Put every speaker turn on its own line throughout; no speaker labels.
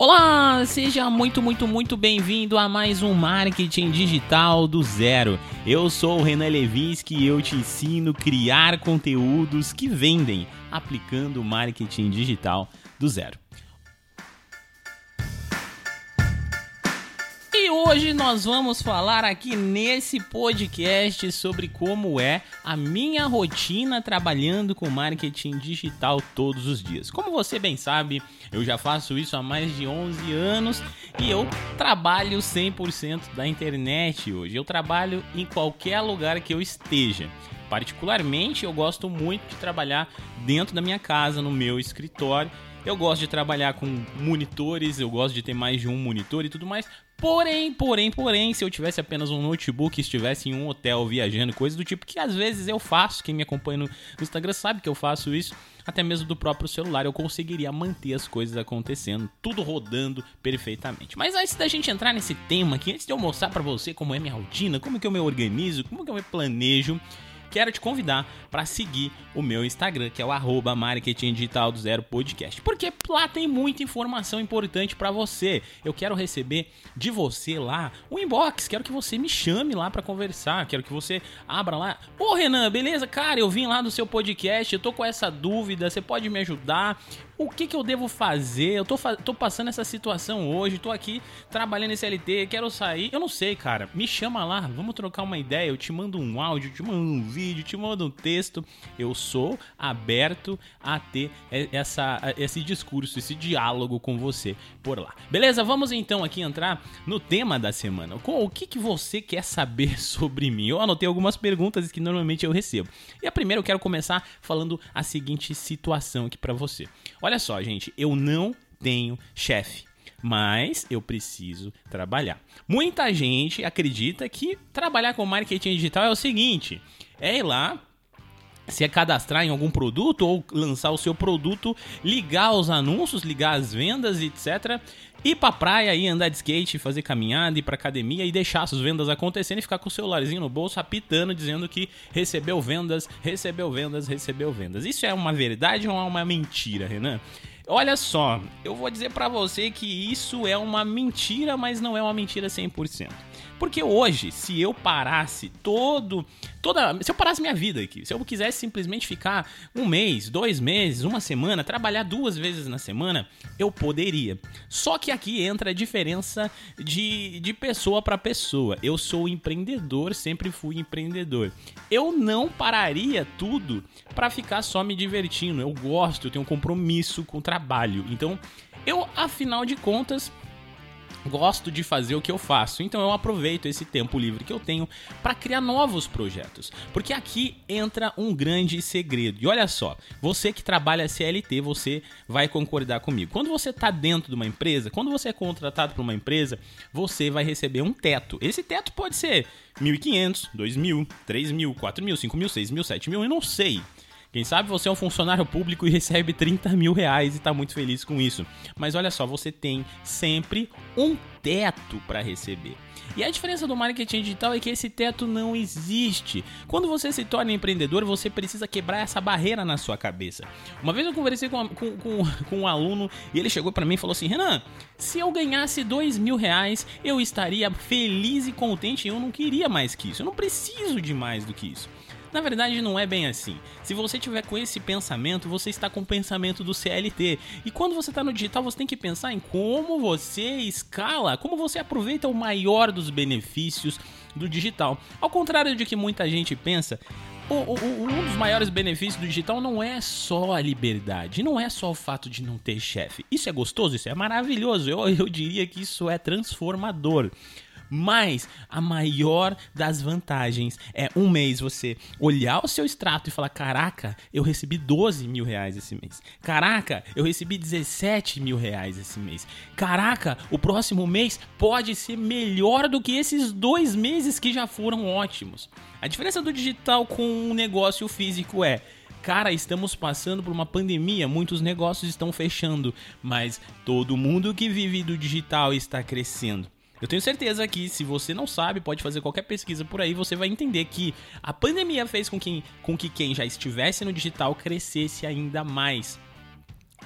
Olá, seja muito, muito, muito bem-vindo a mais um Marketing Digital do Zero. Eu sou o Renan Levinsky e eu te ensino a criar conteúdos que vendem aplicando marketing digital do zero. Hoje nós vamos falar aqui nesse podcast sobre como é a minha rotina trabalhando com marketing digital todos os dias. Como você bem sabe, eu já faço isso há mais de 11 anos e eu trabalho 100% da internet hoje. Eu trabalho em qualquer lugar que eu esteja. Particularmente, eu gosto muito de trabalhar dentro da minha casa, no meu escritório. Eu gosto de trabalhar com monitores, eu gosto de ter mais de um monitor e tudo mais, Porém, porém, porém, se eu tivesse apenas um notebook, estivesse em um hotel viajando, coisa do tipo que às vezes eu faço, quem me acompanha no Instagram sabe que eu faço isso, até mesmo do próprio celular, eu conseguiria manter as coisas acontecendo, tudo rodando perfeitamente. Mas antes da gente entrar nesse tema aqui, antes de eu mostrar para você como é minha rotina, como que eu me organizo, como que eu me planejo, quero te convidar para seguir o meu Instagram, que é o arroba Marketing Digital do Zero Podcast. Porque lá tem muita informação importante para você. Eu quero receber de você lá um inbox, quero que você me chame lá para conversar, quero que você abra lá. Ô Renan, beleza? Cara, eu vim lá do seu podcast, eu tô com essa dúvida, você pode me ajudar? O que, que eu devo fazer? Eu tô, tô passando essa situação hoje, tô aqui trabalhando em CLT, quero sair. Eu não sei, cara. Me chama lá, vamos trocar uma ideia. Eu te mando um áudio, te mando um vídeo, te mando um texto. Eu sou aberto a ter essa, esse discurso, esse diálogo com você por lá. Beleza? Vamos então aqui entrar no tema da semana. O que, que você quer saber sobre mim? Eu anotei algumas perguntas que normalmente eu recebo. E a primeira eu quero começar falando a seguinte situação aqui para você. Olha Olha só, gente, eu não tenho chefe mas eu preciso trabalhar. Muita gente acredita que trabalhar com marketing digital é o seguinte: é ir lá, se cadastrar em algum produto ou lançar o seu produto, ligar os anúncios, ligar as vendas, etc. Ir pra praia e andar de skate, fazer caminhada, ir pra academia e deixar as vendas acontecendo e ficar com o celularzinho no bolso apitando, dizendo que recebeu vendas, recebeu vendas, recebeu vendas. Isso é uma verdade ou é uma mentira, Renan? Olha só, eu vou dizer para você que isso é uma mentira, mas não é uma mentira 100%. Porque hoje, se eu parasse todo, toda, se eu parasse minha vida aqui, se eu quisesse simplesmente ficar um mês, dois meses, uma semana, trabalhar duas vezes na semana, eu poderia. Só que aqui entra a diferença de, de pessoa para pessoa. Eu sou empreendedor, sempre fui empreendedor. Eu não pararia tudo para ficar só me divertindo. Eu gosto, eu tenho um compromisso com o trabalho. Então, eu, afinal de contas, gosto de fazer o que eu faço, então eu aproveito esse tempo livre que eu tenho para criar novos projetos. Porque aqui entra um grande segredo. E olha só, você que trabalha CLT, você vai concordar comigo. Quando você está dentro de uma empresa, quando você é contratado por uma empresa, você vai receber um teto. Esse teto pode ser 1.500, 2.000, 3.000, 4.000, 5.000, 6.000, 7.000, eu não sei. Quem sabe você é um funcionário público e recebe 30 mil reais e está muito feliz com isso. Mas olha só, você tem sempre um teto para receber. E a diferença do marketing digital é que esse teto não existe. Quando você se torna empreendedor, você precisa quebrar essa barreira na sua cabeça. Uma vez eu conversei com, com, com, com um aluno e ele chegou para mim e falou assim: Renan, se eu ganhasse dois mil reais, eu estaria feliz e contente. Eu não queria mais que isso. Eu não preciso de mais do que isso. Na verdade, não é bem assim. Se você tiver com esse pensamento, você está com o pensamento do CLT. E quando você está no digital, você tem que pensar em como você escala, como você aproveita o maior dos benefícios do digital. Ao contrário de que muita gente pensa, o, o, um dos maiores benefícios do digital não é só a liberdade, não é só o fato de não ter chefe. Isso é gostoso, isso é maravilhoso. Eu, eu diria que isso é transformador. Mas a maior das vantagens é um mês você olhar o seu extrato e falar: caraca, eu recebi 12 mil reais esse mês. Caraca, eu recebi 17 mil reais esse mês. Caraca, o próximo mês pode ser melhor do que esses dois meses que já foram ótimos. A diferença do digital com o um negócio físico é cara, estamos passando por uma pandemia, muitos negócios estão fechando, mas todo mundo que vive do digital está crescendo. Eu tenho certeza que se você não sabe, pode fazer qualquer pesquisa por aí, você vai entender que a pandemia fez com que, com que quem já estivesse no digital crescesse ainda mais.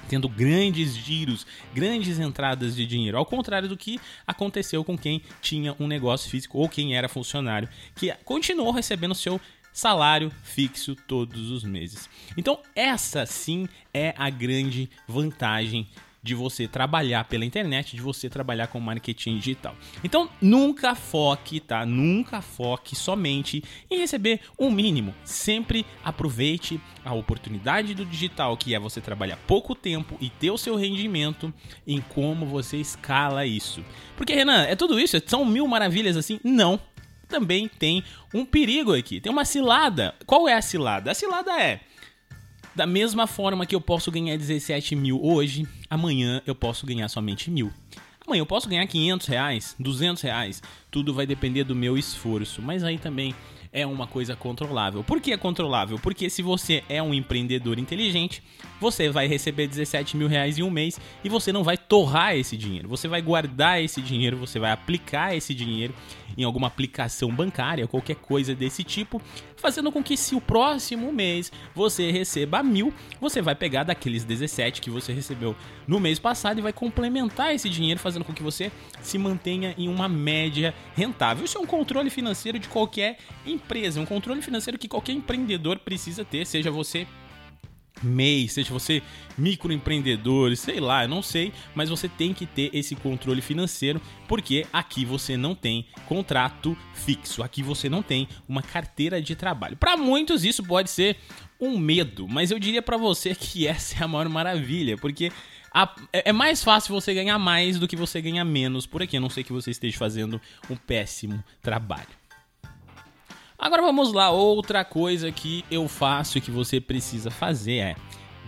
tendo grandes giros, grandes entradas de dinheiro, ao contrário do que aconteceu com quem tinha um negócio físico ou quem era funcionário, que continuou recebendo seu salário fixo todos os meses. Então, essa sim é a grande vantagem de você trabalhar pela internet, de você trabalhar com marketing digital. Então, nunca foque, tá? Nunca foque somente em receber um mínimo. Sempre aproveite a oportunidade do digital, que é você trabalhar pouco tempo e ter o seu rendimento em como você escala isso. Porque, Renan, é tudo isso? São mil maravilhas assim? Não. Também tem um perigo aqui, tem uma cilada. Qual é a cilada? A cilada é da mesma forma que eu posso ganhar 17 mil hoje, amanhã eu posso ganhar somente mil. Amanhã eu posso ganhar 500 reais, 200 reais. Tudo vai depender do meu esforço. Mas aí também é uma coisa controlável. Por que é controlável? Porque se você é um empreendedor inteligente, você vai receber 17 mil reais em um mês e você não vai torrar esse dinheiro. Você vai guardar esse dinheiro, você vai aplicar esse dinheiro em alguma aplicação bancária, qualquer coisa desse tipo, fazendo com que se o próximo mês você receba mil, você vai pegar daqueles 17 que você recebeu no mês passado e vai complementar esse dinheiro, fazendo com que você se mantenha em uma média rentável. Isso é um controle financeiro de qualquer empresa, um controle financeiro que qualquer empreendedor precisa ter, seja você MEI, seja você microempreendedor, sei lá, eu não sei, mas você tem que ter esse controle financeiro, porque aqui você não tem contrato fixo, aqui você não tem uma carteira de trabalho. Para muitos isso pode ser um medo, mas eu diria para você que essa é a maior maravilha, porque a, é, é mais fácil você ganhar mais do que você ganhar menos por aqui, a não ser que você esteja fazendo um péssimo trabalho. Agora vamos lá, outra coisa que eu faço e que você precisa fazer é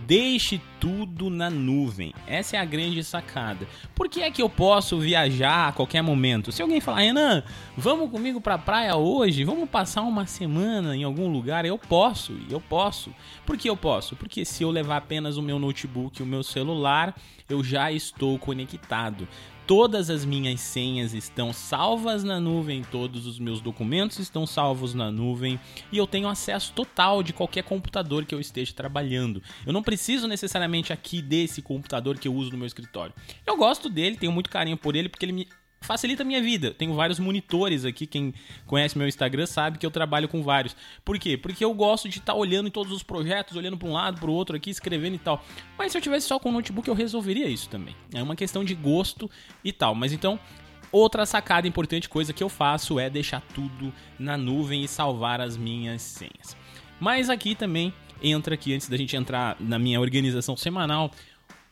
Deixe tudo na nuvem. Essa é a grande sacada. Por que é que eu posso viajar a qualquer momento? Se alguém falar, Renan, vamos comigo pra praia hoje, vamos passar uma semana em algum lugar, eu posso, eu posso. Por que eu posso? Porque se eu levar apenas o meu notebook e o meu celular, eu já estou conectado. Todas as minhas senhas estão salvas na nuvem, todos os meus documentos estão salvos na nuvem e eu tenho acesso total de qualquer computador que eu esteja trabalhando. Eu não preciso necessariamente aqui desse computador que eu uso no meu escritório. Eu gosto dele, tenho muito carinho por ele porque ele me facilita a minha vida. Tenho vários monitores aqui, quem conhece meu Instagram sabe que eu trabalho com vários. Por quê? Porque eu gosto de estar tá olhando em todos os projetos, olhando para um lado, para o outro aqui, escrevendo e tal. Mas se eu tivesse só com o notebook, eu resolveria isso também. É uma questão de gosto e tal. Mas então, outra sacada importante, coisa que eu faço é deixar tudo na nuvem e salvar as minhas senhas. Mas aqui também entra aqui antes da gente entrar na minha organização semanal,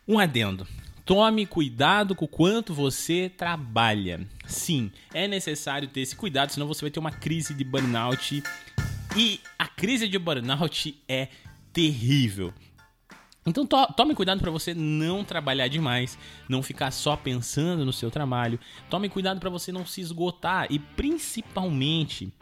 um adendo. Tome cuidado com o quanto você trabalha. Sim, é necessário ter esse cuidado, senão você vai ter uma crise de burnout. E a crise de burnout é terrível. Então to tome cuidado para você não trabalhar demais, não ficar só pensando no seu trabalho. Tome cuidado para você não se esgotar e principalmente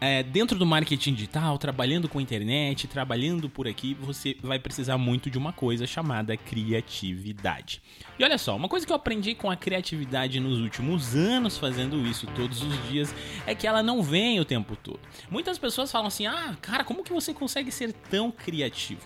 é, dentro do marketing digital, trabalhando com internet, trabalhando por aqui, você vai precisar muito de uma coisa chamada criatividade. E olha só, uma coisa que eu aprendi com a criatividade nos últimos anos fazendo isso todos os dias é que ela não vem o tempo todo. Muitas pessoas falam assim: "Ah, cara, como que você consegue ser tão criativo?"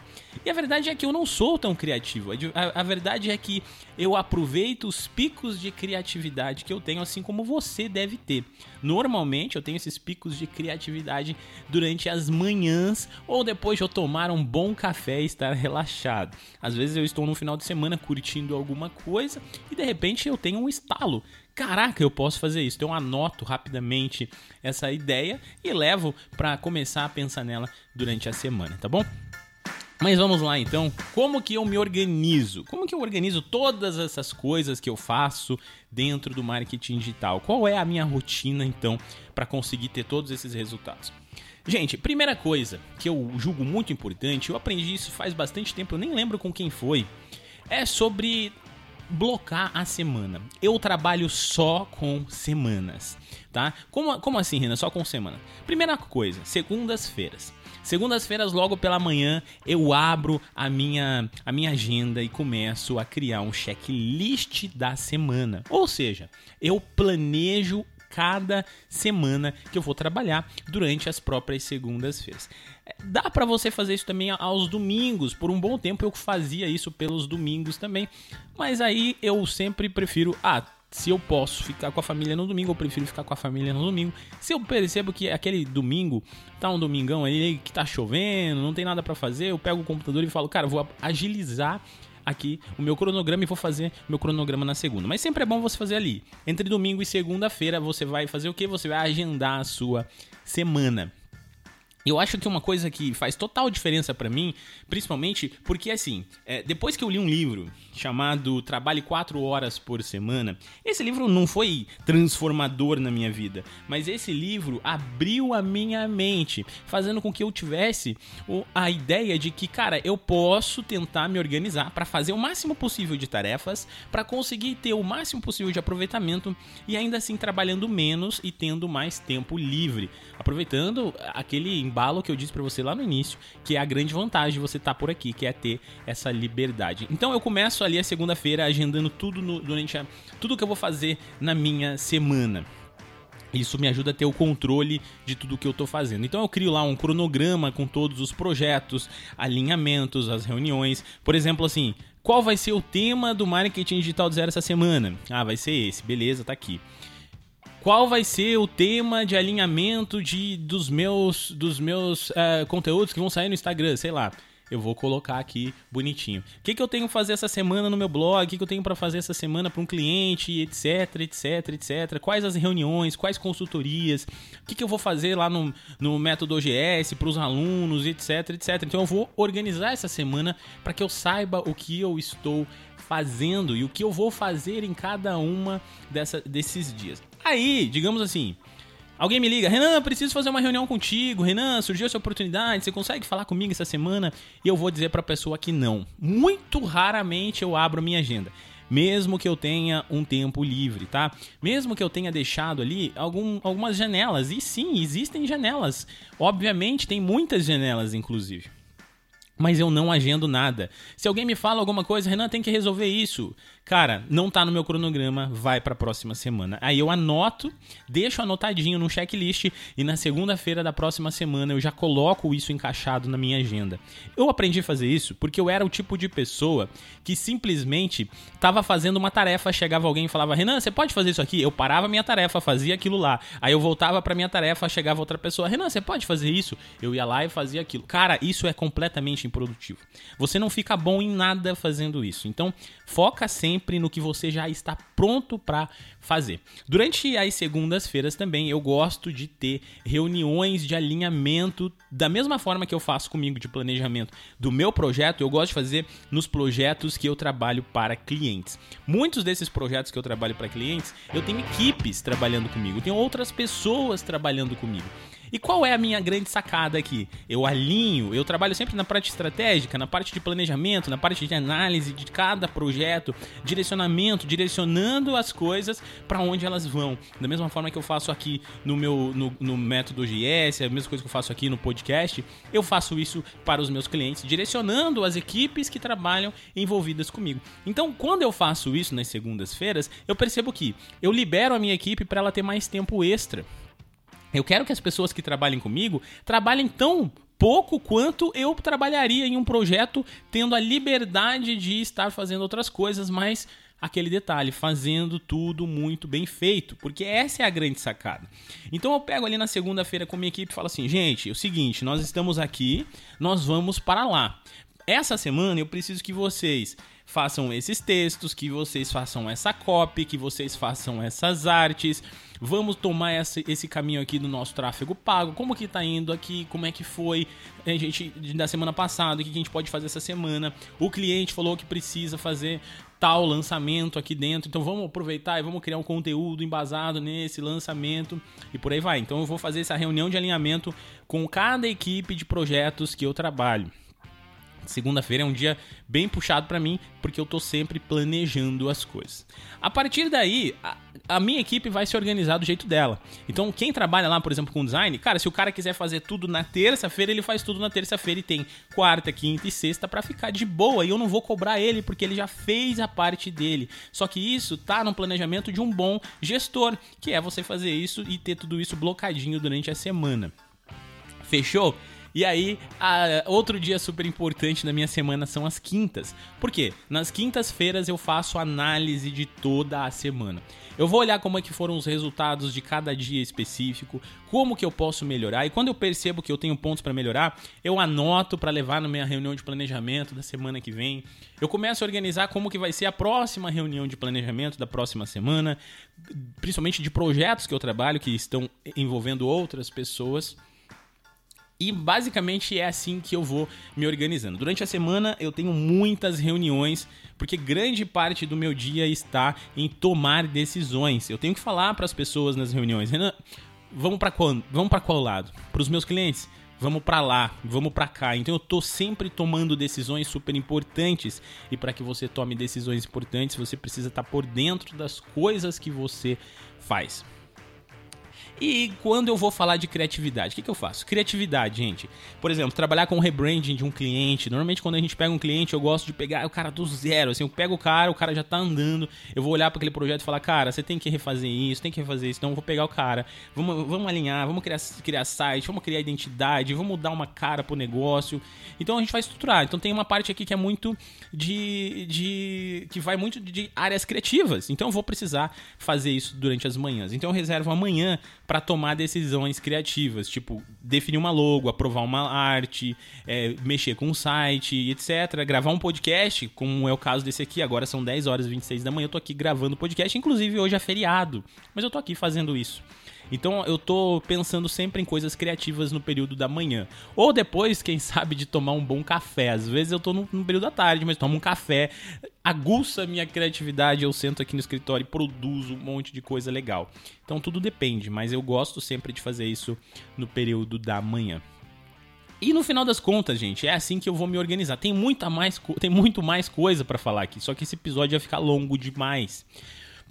E a verdade é que eu não sou tão criativo. A, a verdade é que eu aproveito os picos de criatividade que eu tenho, assim como você deve ter. Normalmente eu tenho esses picos de criatividade durante as manhãs ou depois de eu tomar um bom café e estar relaxado. Às vezes eu estou no final de semana curtindo alguma coisa e de repente eu tenho um estalo. Caraca, eu posso fazer isso. Então eu anoto rapidamente essa ideia e levo para começar a pensar nela durante a semana, tá bom? Mas vamos lá então, como que eu me organizo? Como que eu organizo todas essas coisas que eu faço dentro do marketing digital? Qual é a minha rotina então para conseguir ter todos esses resultados? Gente, primeira coisa que eu julgo muito importante, eu aprendi isso faz bastante tempo, eu nem lembro com quem foi, é sobre blocar a semana. Eu trabalho só com semanas, tá? Como, como assim, Renan? Só com semana? Primeira coisa, segundas-feiras. Segundas-feiras, logo pela manhã, eu abro a minha, a minha agenda e começo a criar um checklist da semana. Ou seja, eu planejo cada semana que eu vou trabalhar durante as próprias segundas-feiras. É, dá para você fazer isso também aos domingos. Por um bom tempo eu fazia isso pelos domingos também, mas aí eu sempre prefiro ah, se eu posso ficar com a família no domingo, eu prefiro ficar com a família no domingo. Se eu percebo que aquele domingo tá um domingão aí que tá chovendo, não tem nada para fazer, eu pego o computador e falo, cara, vou agilizar aqui o meu cronograma e vou fazer meu cronograma na segunda. Mas sempre é bom você fazer ali. Entre domingo e segunda-feira você vai fazer o que? Você vai agendar a sua semana. Eu acho que uma coisa que faz total diferença para mim, principalmente porque assim, é, depois que eu li um livro chamado Trabalhe 4 Horas por Semana, esse livro não foi transformador na minha vida, mas esse livro abriu a minha mente, fazendo com que eu tivesse a ideia de que, cara, eu posso tentar me organizar para fazer o máximo possível de tarefas, para conseguir ter o máximo possível de aproveitamento e ainda assim trabalhando menos e tendo mais tempo livre, aproveitando aquele embalo que eu disse para você lá no início, que é a grande vantagem de você estar tá por aqui, que é ter essa liberdade. Então eu começo ali a segunda-feira agendando tudo no, durante a, tudo que eu vou fazer na minha semana. Isso me ajuda a ter o controle de tudo que eu estou fazendo. Então eu crio lá um cronograma com todos os projetos, alinhamentos, as reuniões. Por exemplo, assim, qual vai ser o tema do marketing digital do zero essa semana? Ah, vai ser esse, beleza, tá aqui qual vai ser o tema de alinhamento de, dos meus, dos meus uh, conteúdos que vão sair no Instagram, sei lá. Eu vou colocar aqui bonitinho. O que, que eu tenho que fazer essa semana no meu blog? O que, que eu tenho para fazer essa semana para um cliente, etc, etc, etc. Quais as reuniões, quais consultorias? O que, que eu vou fazer lá no, no método OGS para os alunos, etc, etc. Então eu vou organizar essa semana para que eu saiba o que eu estou fazendo e o que eu vou fazer em cada uma dessa, desses dias. Aí, digamos assim, alguém me liga, Renan, preciso fazer uma reunião contigo. Renan, surgiu essa oportunidade, você consegue falar comigo essa semana? E eu vou dizer para a pessoa que não. Muito raramente eu abro minha agenda. Mesmo que eu tenha um tempo livre, tá? Mesmo que eu tenha deixado ali algum, algumas janelas. E sim, existem janelas. Obviamente, tem muitas janelas, inclusive mas eu não agendo nada. Se alguém me fala alguma coisa, Renan tem que resolver isso. Cara, não tá no meu cronograma, vai para a próxima semana. Aí eu anoto, deixo anotadinho no checklist e na segunda-feira da próxima semana eu já coloco isso encaixado na minha agenda. Eu aprendi a fazer isso porque eu era o tipo de pessoa que simplesmente estava fazendo uma tarefa, chegava alguém e falava: "Renan, você pode fazer isso aqui?". Eu parava minha tarefa, fazia aquilo lá. Aí eu voltava para minha tarefa, chegava outra pessoa: "Renan, você pode fazer isso?". Eu ia lá e fazia aquilo. Cara, isso é completamente improdutivo. Você não fica bom em nada fazendo isso. Então, foca sempre no que você já está pronto para fazer. Durante as segundas-feiras também eu gosto de ter reuniões de alinhamento da mesma forma que eu faço comigo de planejamento do meu projeto, eu gosto de fazer nos projetos que eu trabalho para clientes. Muitos desses projetos que eu trabalho para clientes, eu tenho equipes trabalhando comigo, eu tenho outras pessoas trabalhando comigo. E qual é a minha grande sacada aqui? Eu alinho, eu trabalho sempre na parte estratégica, na parte de planejamento, na parte de análise de cada projeto, direcionamento, direcionando as coisas para onde elas vão. Da mesma forma que eu faço aqui no meu no, no método GS, a mesma coisa que eu faço aqui no podcast, eu faço isso para os meus clientes, direcionando as equipes que trabalham envolvidas comigo. Então, quando eu faço isso nas segundas-feiras, eu percebo que eu libero a minha equipe para ela ter mais tempo extra. Eu quero que as pessoas que trabalhem comigo trabalhem tão pouco quanto eu trabalharia em um projeto tendo a liberdade de estar fazendo outras coisas, mas aquele detalhe, fazendo tudo muito bem feito, porque essa é a grande sacada. Então eu pego ali na segunda-feira com minha equipe e falo assim: gente, é o seguinte, nós estamos aqui, nós vamos para lá. Essa semana eu preciso que vocês façam esses textos, que vocês façam essa copy, que vocês façam essas artes Vamos tomar esse, esse caminho aqui do nosso tráfego pago. Como que tá indo aqui? Como é que foi a gente da semana passada? O que a gente pode fazer essa semana? O cliente falou que precisa fazer tal lançamento aqui dentro. Então vamos aproveitar e vamos criar um conteúdo embasado nesse lançamento e por aí vai. Então eu vou fazer essa reunião de alinhamento com cada equipe de projetos que eu trabalho. Segunda-feira é um dia bem puxado para mim, porque eu tô sempre planejando as coisas. A partir daí, a, a, minha equipe vai se organizar do jeito dela. Então, quem trabalha lá, por exemplo, com design, cara, se o cara quiser fazer tudo na terça-feira, ele faz tudo na terça-feira e tem quarta, quinta e sexta para ficar de boa. E eu não vou cobrar ele, porque ele já fez a parte dele. Só que isso tá no planejamento de um bom gestor, que é você fazer isso e ter tudo isso blocadinho durante a semana. Fechou? E aí, a, outro dia super importante na minha semana são as quintas. Por quê? Nas quintas-feiras eu faço análise de toda a semana. Eu vou olhar como é que foram os resultados de cada dia específico, como que eu posso melhorar e quando eu percebo que eu tenho pontos para melhorar, eu anoto para levar na minha reunião de planejamento da semana que vem. Eu começo a organizar como que vai ser a próxima reunião de planejamento da próxima semana, principalmente de projetos que eu trabalho que estão envolvendo outras pessoas. E basicamente é assim que eu vou me organizando. Durante a semana eu tenho muitas reuniões, porque grande parte do meu dia está em tomar decisões. Eu tenho que falar para as pessoas nas reuniões, Renan, vamos para qual, vamos para qual lado? Para os meus clientes? Vamos para lá, vamos para cá. Então eu tô sempre tomando decisões super importantes e para que você tome decisões importantes, você precisa estar tá por dentro das coisas que você faz. E quando eu vou falar de criatividade, o que, que eu faço? Criatividade, gente. Por exemplo, trabalhar com o rebranding de um cliente. Normalmente, quando a gente pega um cliente, eu gosto de pegar o cara do zero. Assim, eu pego o cara, o cara já tá andando. Eu vou olhar para aquele projeto e falar, cara, você tem que refazer isso, tem que refazer isso. Então, eu vou pegar o cara, vamos, vamos alinhar, vamos criar, criar site, vamos criar identidade, vamos dar uma cara pro negócio. Então, a gente vai estruturar. Então, tem uma parte aqui que é muito de. de que vai muito de áreas criativas. Então, eu vou precisar fazer isso durante as manhãs. Então, eu reservo amanhã para tomar decisões criativas, tipo definir uma logo, aprovar uma arte, é, mexer com um site, etc. Gravar um podcast, como é o caso desse aqui. Agora são 10 horas e 26 da manhã, eu tô aqui gravando podcast, inclusive hoje é feriado, mas eu tô aqui fazendo isso. Então eu tô pensando sempre em coisas criativas no período da manhã. Ou depois, quem sabe, de tomar um bom café. Às vezes eu tô no, no período da tarde, mas tomo um café, aguça a minha criatividade, eu sento aqui no escritório e produzo um monte de coisa legal. Então tudo depende, mas eu gosto sempre de fazer isso no período da manhã. E no final das contas, gente, é assim que eu vou me organizar. Tem muita mais, tem muito mais coisa para falar aqui, só que esse episódio vai ficar longo demais.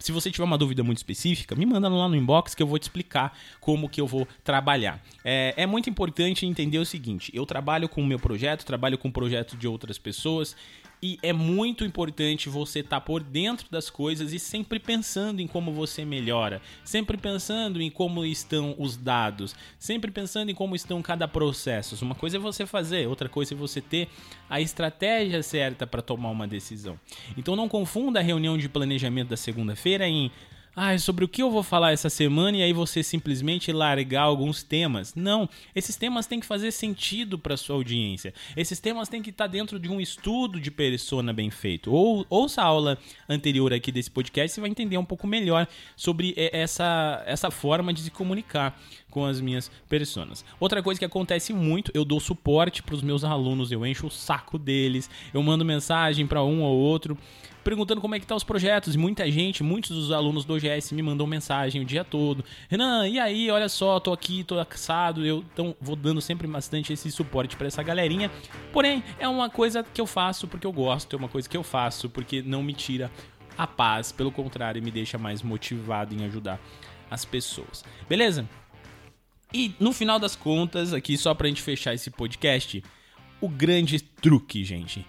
Se você tiver uma dúvida muito específica, me manda lá no inbox que eu vou te explicar como que eu vou trabalhar. É, é muito importante entender o seguinte: eu trabalho com o meu projeto, trabalho com o projeto de outras pessoas e é muito importante você estar tá por dentro das coisas e sempre pensando em como você melhora, sempre pensando em como estão os dados, sempre pensando em como estão cada processo. Uma coisa é você fazer, outra coisa é você ter a estratégia certa para tomar uma decisão. Então não confunda a reunião de planejamento da segunda-feira em ah, sobre o que eu vou falar essa semana e aí você simplesmente largar alguns temas. Não, esses temas têm que fazer sentido para sua audiência. Esses temas têm que estar tá dentro de um estudo de persona bem feito. Ou ouça a aula anterior aqui desse podcast, você vai entender um pouco melhor sobre essa, essa forma de se comunicar com as minhas personas. Outra coisa que acontece muito, eu dou suporte para os meus alunos, eu encho o saco deles, eu mando mensagem para um ou outro perguntando como é que tá os projetos. E muita gente, muitos dos alunos do OGS me mandam mensagem o dia todo. Renan, e aí, olha só, tô aqui, tô cansado. Eu então vou dando sempre bastante esse suporte para essa galerinha. Porém, é uma coisa que eu faço porque eu gosto, é uma coisa que eu faço porque não me tira a paz, pelo contrário, me deixa mais motivado em ajudar as pessoas. Beleza? E no final das contas, aqui só pra gente fechar esse podcast, o grande truque, gente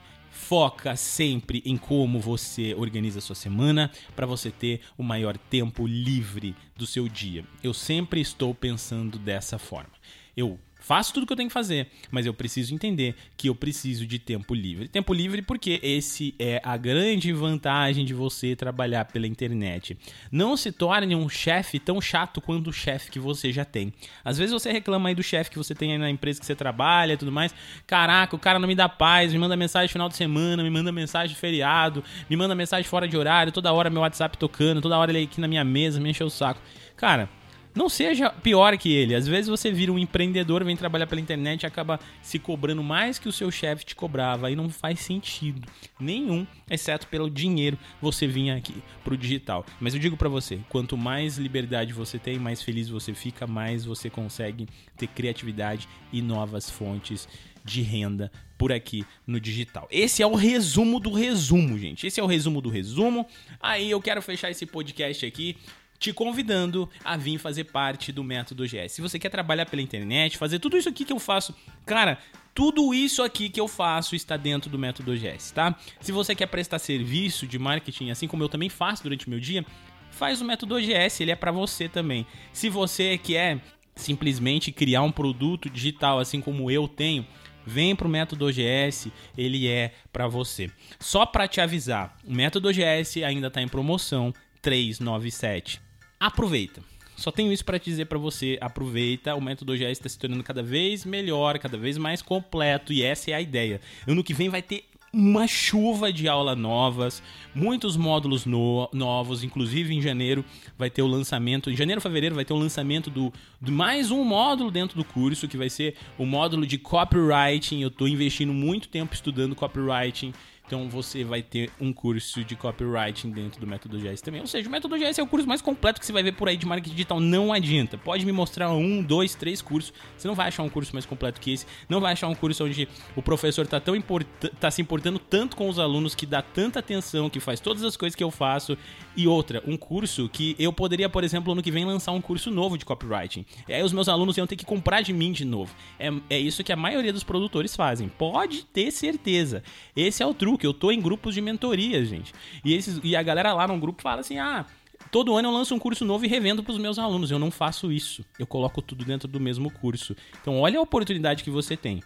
foca sempre em como você organiza a sua semana para você ter o maior tempo livre do seu dia. Eu sempre estou pensando dessa forma. Eu Faço tudo que eu tenho que fazer, mas eu preciso entender que eu preciso de tempo livre. Tempo livre porque esse é a grande vantagem de você trabalhar pela internet. Não se torne um chefe tão chato quanto o chefe que você já tem. Às vezes você reclama aí do chefe que você tem aí na empresa que você trabalha e tudo mais. Caraca, o cara não me dá paz, me manda mensagem no final de semana, me manda mensagem de feriado, me manda mensagem fora de horário, toda hora meu WhatsApp tocando, toda hora ele aqui na minha mesa, me encheu o saco. Cara, não seja pior que ele. Às vezes você vira um empreendedor, vem trabalhar pela internet e acaba se cobrando mais que o seu chefe te cobrava. Aí não faz sentido nenhum, exceto pelo dinheiro, você vir aqui pro digital. Mas eu digo para você, quanto mais liberdade você tem, mais feliz você fica, mais você consegue ter criatividade e novas fontes de renda por aqui no digital. Esse é o resumo do resumo, gente. Esse é o resumo do resumo. Aí eu quero fechar esse podcast aqui te convidando a vir fazer parte do método GS. Se você quer trabalhar pela internet, fazer tudo isso aqui que eu faço, cara, tudo isso aqui que eu faço está dentro do método GS, tá? Se você quer prestar serviço de marketing, assim como eu também faço durante o meu dia, faz o método GS, ele é para você também. Se você quer simplesmente criar um produto digital, assim como eu tenho, vem para o método OGS, ele é para você. Só para te avisar, o método OGS ainda está em promoção 397. Aproveita. Só tenho isso para dizer para você, aproveita, o método OGS está se tornando cada vez melhor, cada vez mais completo e essa é a ideia. Ano que vem vai ter uma chuva de aula novas, muitos módulos no, novos, inclusive em janeiro vai ter o lançamento, em janeiro, fevereiro vai ter o lançamento do, de mais um módulo dentro do curso, que vai ser o módulo de copywriting. Eu estou investindo muito tempo estudando copywriting então você vai ter um curso de copywriting dentro do Método GS também. Ou seja, o Método GS é o curso mais completo que você vai ver por aí de marketing digital. Não adianta. Pode me mostrar um, dois, três cursos. Você não vai achar um curso mais completo que esse. Não vai achar um curso onde o professor está tão tá se importando tanto com os alunos, que dá tanta atenção, que faz todas as coisas que eu faço. E outra, um curso que eu poderia, por exemplo, ano que vem lançar um curso novo de copywriting. E aí os meus alunos iam ter que comprar de mim de novo. É, é isso que a maioria dos produtores fazem. Pode ter certeza. Esse é o truque que eu tô em grupos de mentoria, gente. E, esses, e a galera lá no grupo fala assim: ah, todo ano eu lanço um curso novo e revendo para os meus alunos. Eu não faço isso. Eu coloco tudo dentro do mesmo curso. Então, olha a oportunidade que você tem.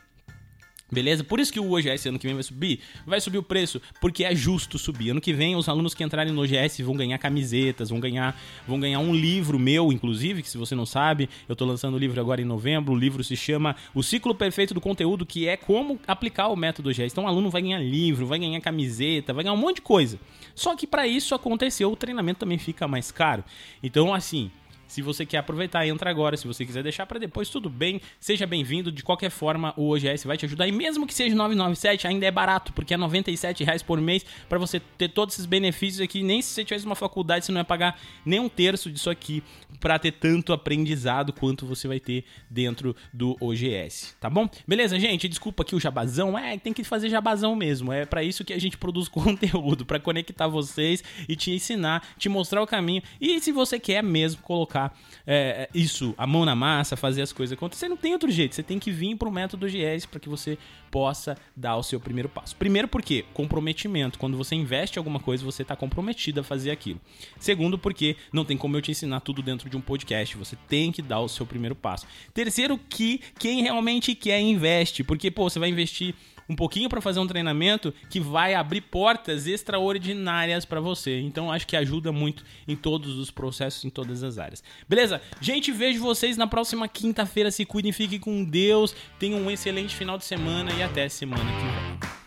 Beleza? Por isso que o OGS ano que vem vai subir. Vai subir o preço, porque é justo subir. Ano que vem, os alunos que entrarem no OGS vão ganhar camisetas, vão ganhar, vão ganhar um livro meu, inclusive, que se você não sabe, eu estou lançando o livro agora em novembro. O livro se chama O Ciclo Perfeito do Conteúdo, que é como aplicar o método OGS. Então o aluno vai ganhar livro, vai ganhar camiseta, vai ganhar um monte de coisa. Só que para isso acontecer, o treinamento também fica mais caro. Então, assim, se você quer aproveitar, entra agora. Se você quiser deixar para depois, tudo bem. Seja bem-vindo. De qualquer forma, o OGS vai te ajudar. E mesmo que seja 997, ainda é barato, porque é 97 reais por mês para você ter todos esses benefícios aqui. Nem se você tivesse uma faculdade, você não ia pagar nem um terço disso aqui para ter tanto aprendizado quanto você vai ter dentro do OGS, tá bom? Beleza, gente? Desculpa aqui o jabazão. É, tem que fazer jabazão mesmo. É para isso que a gente produz conteúdo, para conectar vocês e te ensinar, te mostrar o caminho. E se você quer mesmo colocar colocar é, isso, a mão na massa, fazer as coisas acontecer. Não tem outro jeito. Você tem que vir para o método GS para que você possa dar o seu primeiro passo. Primeiro, porque comprometimento. Quando você investe alguma coisa, você está comprometido a fazer aquilo. Segundo, porque não tem como eu te ensinar tudo dentro de um podcast. Você tem que dar o seu primeiro passo. Terceiro, que quem realmente quer investe. Porque, pô, você vai investir um pouquinho para fazer um treinamento que vai abrir portas extraordinárias para você. Então acho que ajuda muito em todos os processos, em todas as áreas. Beleza? Gente, vejo vocês na próxima quinta-feira. Se cuidem, fiquem com Deus. Tenham um excelente final de semana e até semana que vem.